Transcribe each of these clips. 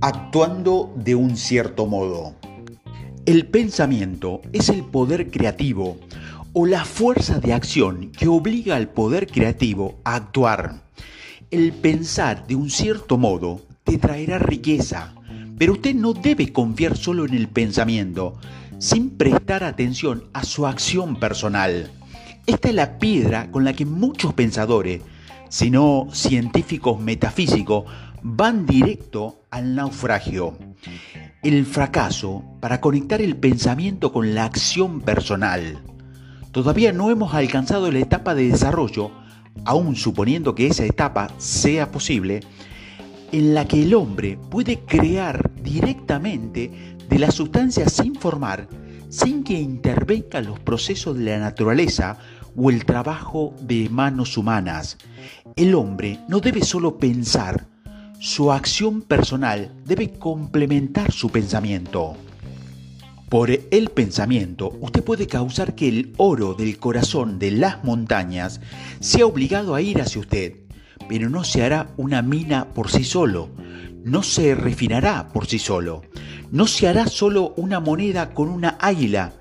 Actuando de un cierto modo. El pensamiento es el poder creativo o la fuerza de acción que obliga al poder creativo a actuar. El pensar de un cierto modo te traerá riqueza, pero usted no debe confiar solo en el pensamiento, sin prestar atención a su acción personal. Esta es la piedra con la que muchos pensadores, si no científicos metafísicos, van directo al naufragio. El fracaso para conectar el pensamiento con la acción personal. Todavía no hemos alcanzado la etapa de desarrollo, aun suponiendo que esa etapa sea posible, en la que el hombre puede crear directamente de la sustancia sin formar, sin que intervengan los procesos de la naturaleza o el trabajo de manos humanas. El hombre no debe solo pensar, su acción personal debe complementar su pensamiento. Por el pensamiento, usted puede causar que el oro del corazón de las montañas sea obligado a ir hacia usted, pero no se hará una mina por sí solo, no se refinará por sí solo, no se hará solo una moneda con una águila,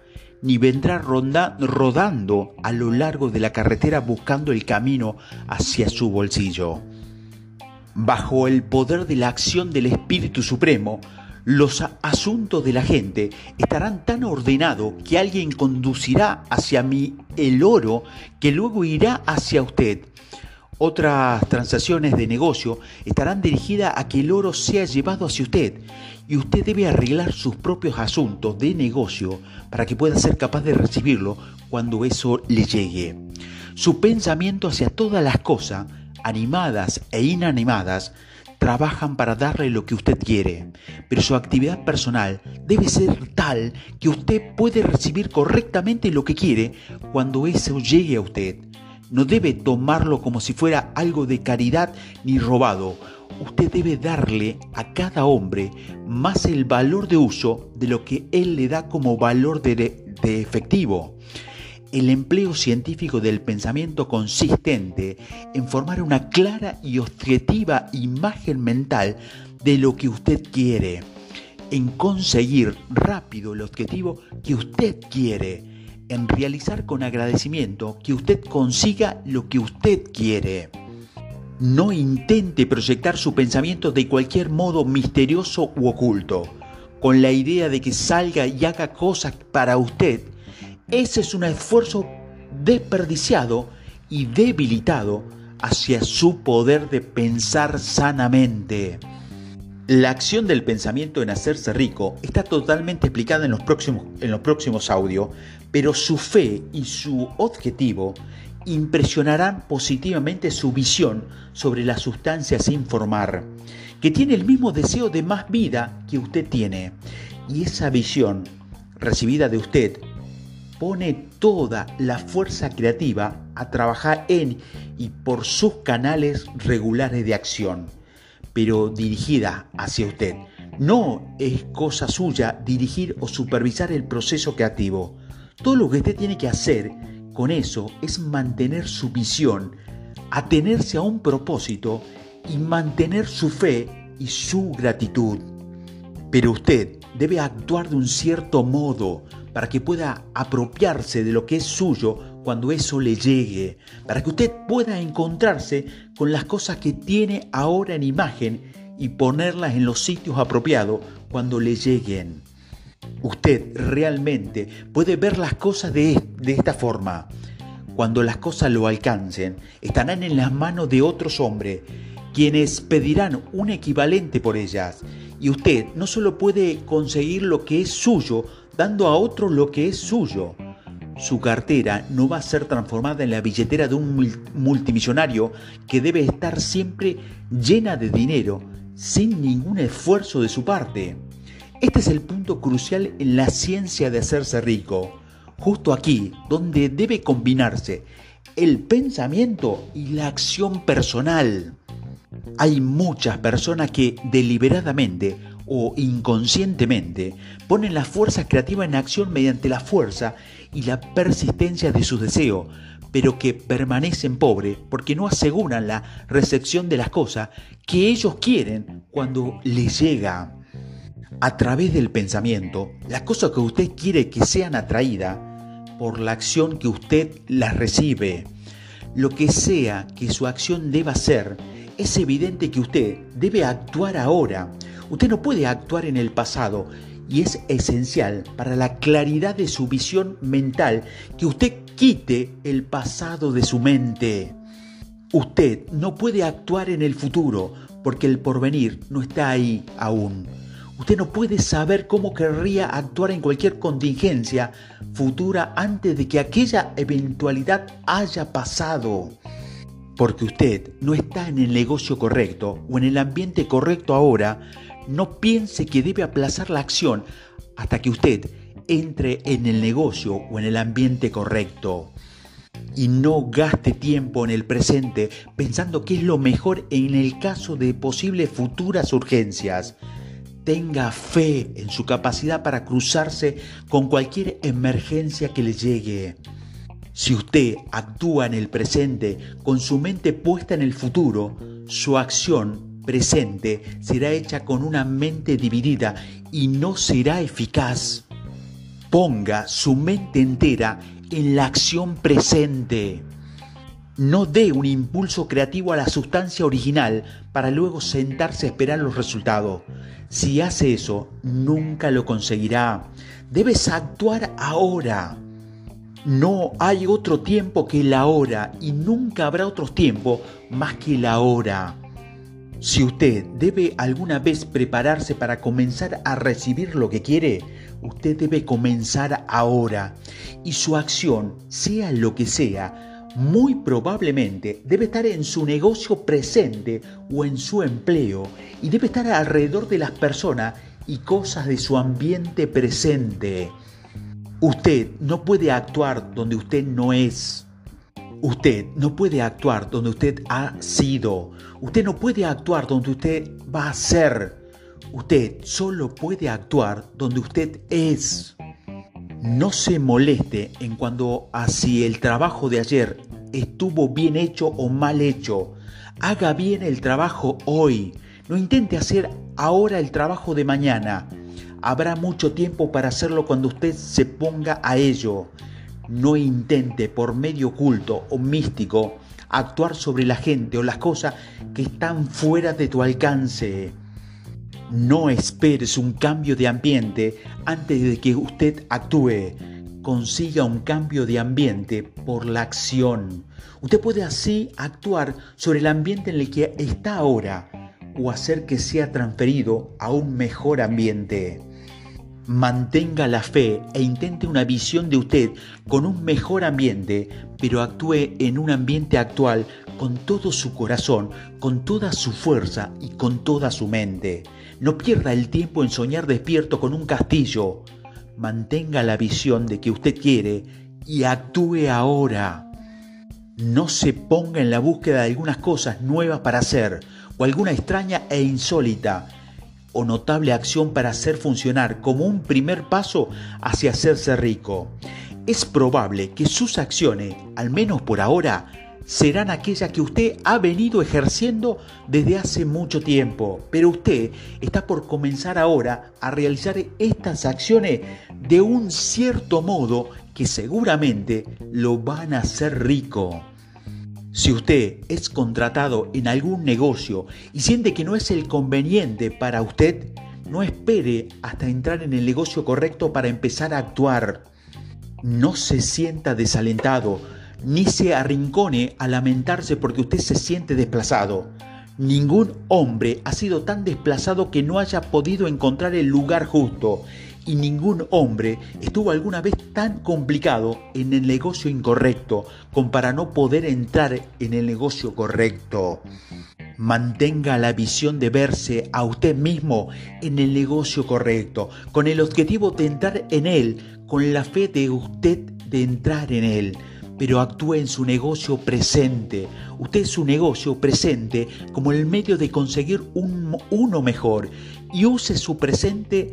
ni vendrá rodando a lo largo de la carretera buscando el camino hacia su bolsillo. Bajo el poder de la acción del Espíritu Supremo, los asuntos de la gente estarán tan ordenados que alguien conducirá hacia mí el oro que luego irá hacia usted. Otras transacciones de negocio estarán dirigidas a que el oro sea llevado hacia usted y usted debe arreglar sus propios asuntos de negocio para que pueda ser capaz de recibirlo cuando eso le llegue. Su pensamiento hacia todas las cosas, animadas e inanimadas, trabajan para darle lo que usted quiere, pero su actividad personal debe ser tal que usted puede recibir correctamente lo que quiere cuando eso llegue a usted. No debe tomarlo como si fuera algo de caridad ni robado. Usted debe darle a cada hombre más el valor de uso de lo que él le da como valor de, efectivo. El empleo científico del pensamiento consistente en formar una clara y objetiva imagen mental de lo que usted quiere, en conseguir rápido el objetivo que usted quiere, en realizar con agradecimiento que usted consiga lo que usted quiere. No intente proyectar su pensamiento de cualquier modo misterioso u oculto, con la idea de que salga y haga cosas para usted ese es un esfuerzo desperdiciado y debilitado hacia su poder de pensar sanamente. La acción del pensamiento en hacerse rico está totalmente explicada en los próximos, en los próximos audios, pero su fe y su objetivo impresionarán positivamente su visión sobre la sustancia sin formar, que tiene el mismo deseo de más vida que usted tiene. Y esa visión recibida de usted pone toda la fuerza creativa a trabajar en y por sus canales regulares de acción, pero dirigida hacia usted. No es cosa suya dirigir o supervisar el proceso creativo. Todo lo que usted tiene que hacer con eso es mantener su visión, atenerse a un propósito y mantener su fe y su gratitud. Pero usted debe actuar de un cierto modo para que pueda apropiarse de lo que es suyo cuando eso le llegue, para que usted pueda encontrarse con las cosas que tiene ahora en imagen y ponerlas en los sitios apropiados cuando le lleguen. Usted realmente puede ver las cosas de, esta forma. Cuando las cosas lo alcancen, estarán en las manos de otros hombres, quienes pedirán un equivalente por ellas. Y usted no solo puede conseguir lo que es suyo, dando a otro lo que es suyo. Su cartera no va a ser transformada en la billetera de un multimillonario que debe estar siempre llena de dinero, sin ningún esfuerzo de su parte. Este es el punto crucial en la ciencia de hacerse rico, justo aquí, donde debe combinarse el pensamiento y la acción personal. Hay muchas personas que deliberadamente o inconscientemente ponen la fuerza creativa en acción mediante la fuerza y la persistencia de sus deseos, pero que permanecen pobres porque no aseguran la recepción de las cosas que ellos quieren cuando les llega. A través del pensamiento, las cosas que usted quiere que sean atraídas por la acción que usted las recibe. Lo que sea que su acción deba ser, es evidente que usted debe actuar ahora. Usted no puede actuar en el pasado y es esencial para la claridad de su visión mental que usted quite el pasado de su mente. Usted no puede actuar en el futuro porque el porvenir no está ahí aún. Usted no puede saber cómo querría actuar en cualquier contingencia futura antes de que aquella eventualidad haya pasado. Porque usted no está en el negocio correcto o en el ambiente correcto ahora, no piense que debe aplazar la acción hasta que usted entre en el negocio o en el ambiente correcto. Y no gaste tiempo en el presente pensando que es lo mejor en el caso de posibles futuras urgencias. Tenga fe en su capacidad para cruzarse con cualquier emergencia que le llegue. Si usted actúa en el presente con su mente puesta en el futuro, su acción presente será hecha con una mente dividida y no será eficaz. Ponga su mente entera en la acción presente. No dé un impulso creativo a la sustancia original para luego sentarse a esperar los resultados. Si hace eso, nunca lo conseguirá. Debes actuar ahora. No hay otro tiempo que la hora y nunca habrá otro tiempo más que la hora. Si usted debe alguna vez prepararse para comenzar a recibir lo que quiere, usted debe comenzar ahora. Y su acción, sea lo que sea, muy probablemente debe estar en su negocio presente o en su empleo y debe estar alrededor de las personas y cosas de su ambiente presente. Usted no puede actuar donde usted no es. Usted no puede actuar donde usted ha sido. Usted no puede actuar donde usted va a ser. Usted solo puede actuar donde usted es. No se moleste en cuanto a si el trabajo de ayer estuvo bien hecho o mal hecho. Haga bien el trabajo hoy. No intente hacer ahora el trabajo de mañana. Habrá mucho tiempo para hacerlo cuando usted se ponga a ello. No intente por medio oculto o místico actuar sobre la gente o las cosas que están fuera de tu alcance. No esperes un cambio de ambiente antes de que usted actúe. Consiga un cambio de ambiente por la acción. Usted puede así actuar sobre el ambiente en el que está ahora o hacer que sea transferido a un mejor ambiente. Mantenga la fe e intente una visión de usted con un mejor ambiente, pero actúe en un ambiente actual con todo su corazón, con toda su fuerza y con toda su mente. No pierda el tiempo en soñar despierto con un castillo. Mantenga la visión de que usted quiere y actúe ahora. No se ponga en la búsqueda de algunas cosas nuevas para hacer o alguna extraña e insólita o notable acción para hacer funcionar como un primer paso hacia hacerse rico. Es probable que sus acciones, al menos por ahora, serán aquellas que usted ha venido ejerciendo desde hace mucho tiempo, pero usted está por comenzar ahora a realizar estas acciones de un cierto modo que seguramente lo van a hacer rico. Si usted es contratado en algún negocio y siente que no es el conveniente para usted, no espere hasta entrar en el negocio correcto para empezar a actuar. No se sienta desalentado, ni se arrincone a lamentarse porque usted se siente desplazado. Ningún hombre ha sido tan desplazado que no haya podido encontrar el lugar justo y ningún hombre estuvo alguna vez tan complicado en el negocio incorrecto como para no poder entrar en el negocio correcto. Mantenga la visión de verse a usted mismo en el negocio correcto, con el objetivo de entrar en él, con la fe de usted de entrar en él pero actúe en su negocio presente. Usted su negocio presente como el medio de conseguir un, uno mejor y use su presente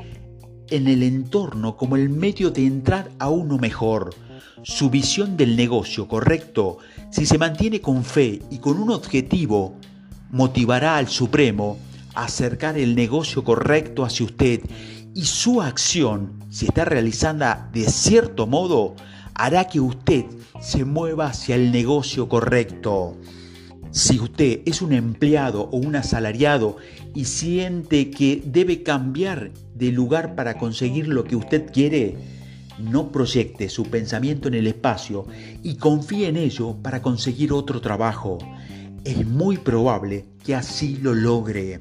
en el entorno como el medio de entrar a uno mejor. Su visión del negocio correcto, si se mantiene con fe y con un objetivo, motivará al Supremo a acercar el negocio correcto hacia usted y su acción, si está realizada de cierto modo, hará que usted se mueva hacia el negocio correcto. Si usted es un empleado o un asalariado y siente que debe cambiar de lugar para conseguir lo que usted quiere, no proyecte su pensamiento en el espacio y confíe en ello para conseguir otro trabajo. Es muy probable que así lo logre.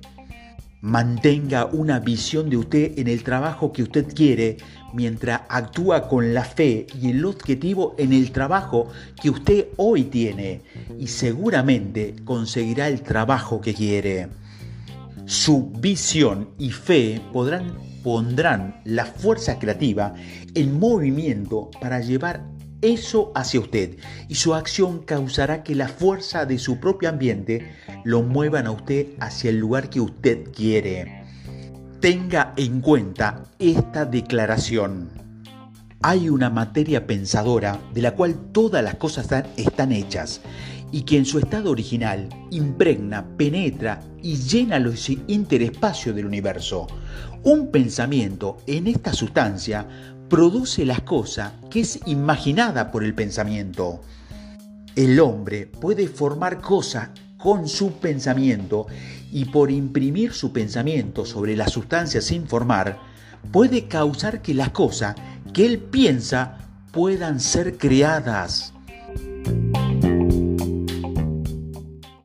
Mantenga una visión de usted en el trabajo que usted quiere mientras actúa con la fe y el objetivo en el trabajo que usted hoy tiene y seguramente conseguirá el trabajo que quiere. Su visión y fe podrán, pondrán la fuerza creativa en movimiento para llevar eso hacia usted y su acción causará que la fuerza de su propio ambiente lo muevan a usted hacia el lugar que usted quiere. Tenga en cuenta esta declaración. Hay una materia pensadora de la cual todas las cosas están hechas y que en su estado original impregna, penetra y llena los interespacios del universo. Un pensamiento en esta sustancia produce las cosas que es imaginada por el pensamiento. El hombre puede formar cosas con su pensamiento y por imprimir su pensamiento sobre las sustancias sin formar, puede causar que las cosas que él piensa puedan ser creadas.